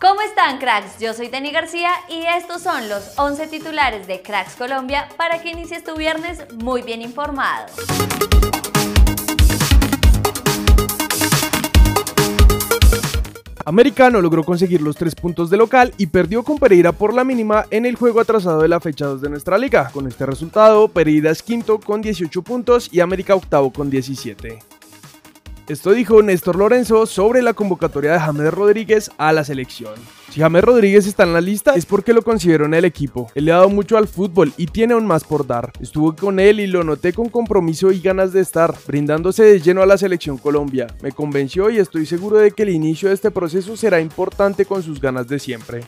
¿Cómo están cracks? Yo soy Dani García y estos son los 11 titulares de Cracks Colombia para que inicies tu viernes muy bien informado. Americano logró conseguir los tres puntos de local y perdió con Pereira por la mínima en el juego atrasado de la fecha 2 de nuestra liga. Con este resultado, Pereira es quinto con 18 puntos y América octavo con 17. Esto dijo Néstor Lorenzo sobre la convocatoria de James Rodríguez a la selección. Si James Rodríguez está en la lista es porque lo considero en el equipo. Él le ha dado mucho al fútbol y tiene aún más por dar. Estuve con él y lo noté con compromiso y ganas de estar, brindándose de lleno a la selección Colombia. Me convenció y estoy seguro de que el inicio de este proceso será importante con sus ganas de siempre.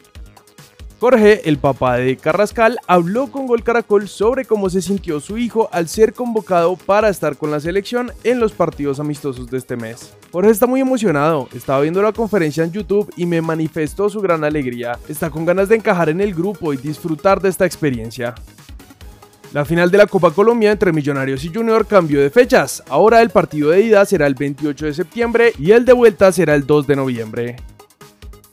Jorge, el papá de Carrascal, habló con Gol Caracol sobre cómo se sintió su hijo al ser convocado para estar con la selección en los partidos amistosos de este mes. Jorge está muy emocionado, estaba viendo la conferencia en YouTube y me manifestó su gran alegría. Está con ganas de encajar en el grupo y disfrutar de esta experiencia. La final de la Copa Colombia entre Millonarios y Junior cambió de fechas. Ahora el partido de ida será el 28 de septiembre y el de vuelta será el 2 de noviembre.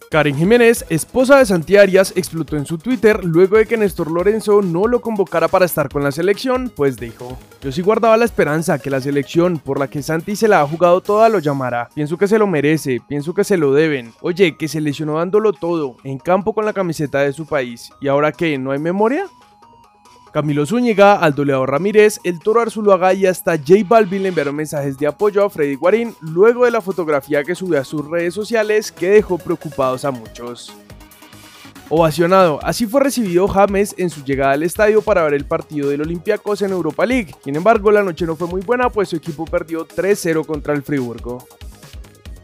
Karen Jiménez, esposa de Santi Arias, explotó en su Twitter luego de que Néstor Lorenzo no lo convocara para estar con la selección, pues dijo, yo sí guardaba la esperanza que la selección por la que Santi se la ha jugado toda lo llamara, pienso que se lo merece, pienso que se lo deben, oye, que se lesionó dándolo todo, en campo con la camiseta de su país, ¿y ahora qué, no hay memoria? Camilo Zúñiga, Aldo Leao Ramírez, el Toro Arzuluaga y hasta J Balvin le enviaron mensajes de apoyo a Freddy Guarín luego de la fotografía que subió a sus redes sociales que dejó preocupados a muchos. Ovacionado, así fue recibido James en su llegada al estadio para ver el partido del Olympiacos en Europa League. Sin embargo, la noche no fue muy buena pues su equipo perdió 3-0 contra el Friburgo.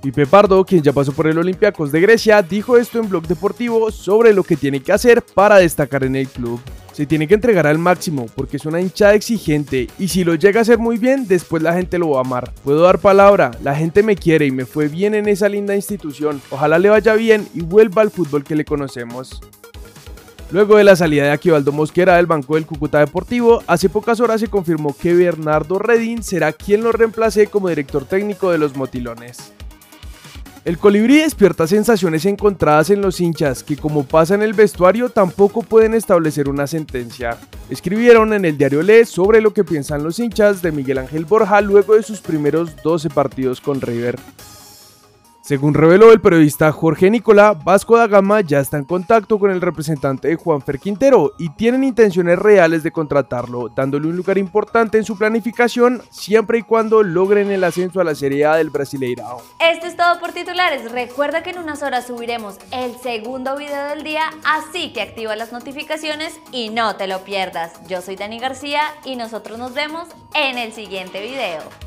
Pipe Pardo, quien ya pasó por el Olympiacos de Grecia, dijo esto en Blog Deportivo sobre lo que tiene que hacer para destacar en el club se tiene que entregar al máximo porque es una hinchada exigente y si lo llega a hacer muy bien, después la gente lo va a amar. Puedo dar palabra, la gente me quiere y me fue bien en esa linda institución. Ojalá le vaya bien y vuelva al fútbol que le conocemos. Luego de la salida de Aquivaldo Mosquera del banco del Cúcuta Deportivo, hace pocas horas se confirmó que Bernardo Redín será quien lo reemplace como director técnico de los Motilones. El colibrí despierta sensaciones encontradas en los hinchas que como pasa en el vestuario tampoco pueden establecer una sentencia. Escribieron en el diario Le sobre lo que piensan los hinchas de Miguel Ángel Borja luego de sus primeros 12 partidos con River. Según reveló el periodista Jorge Nicolá, Vasco da Gama ya está en contacto con el representante de Juanfer Quintero y tienen intenciones reales de contratarlo, dándole un lugar importante en su planificación siempre y cuando logren el ascenso a la Serie A del Brasileirao. Esto es todo por titulares. Recuerda que en unas horas subiremos el segundo video del día, así que activa las notificaciones y no te lo pierdas. Yo soy Dani García y nosotros nos vemos en el siguiente video.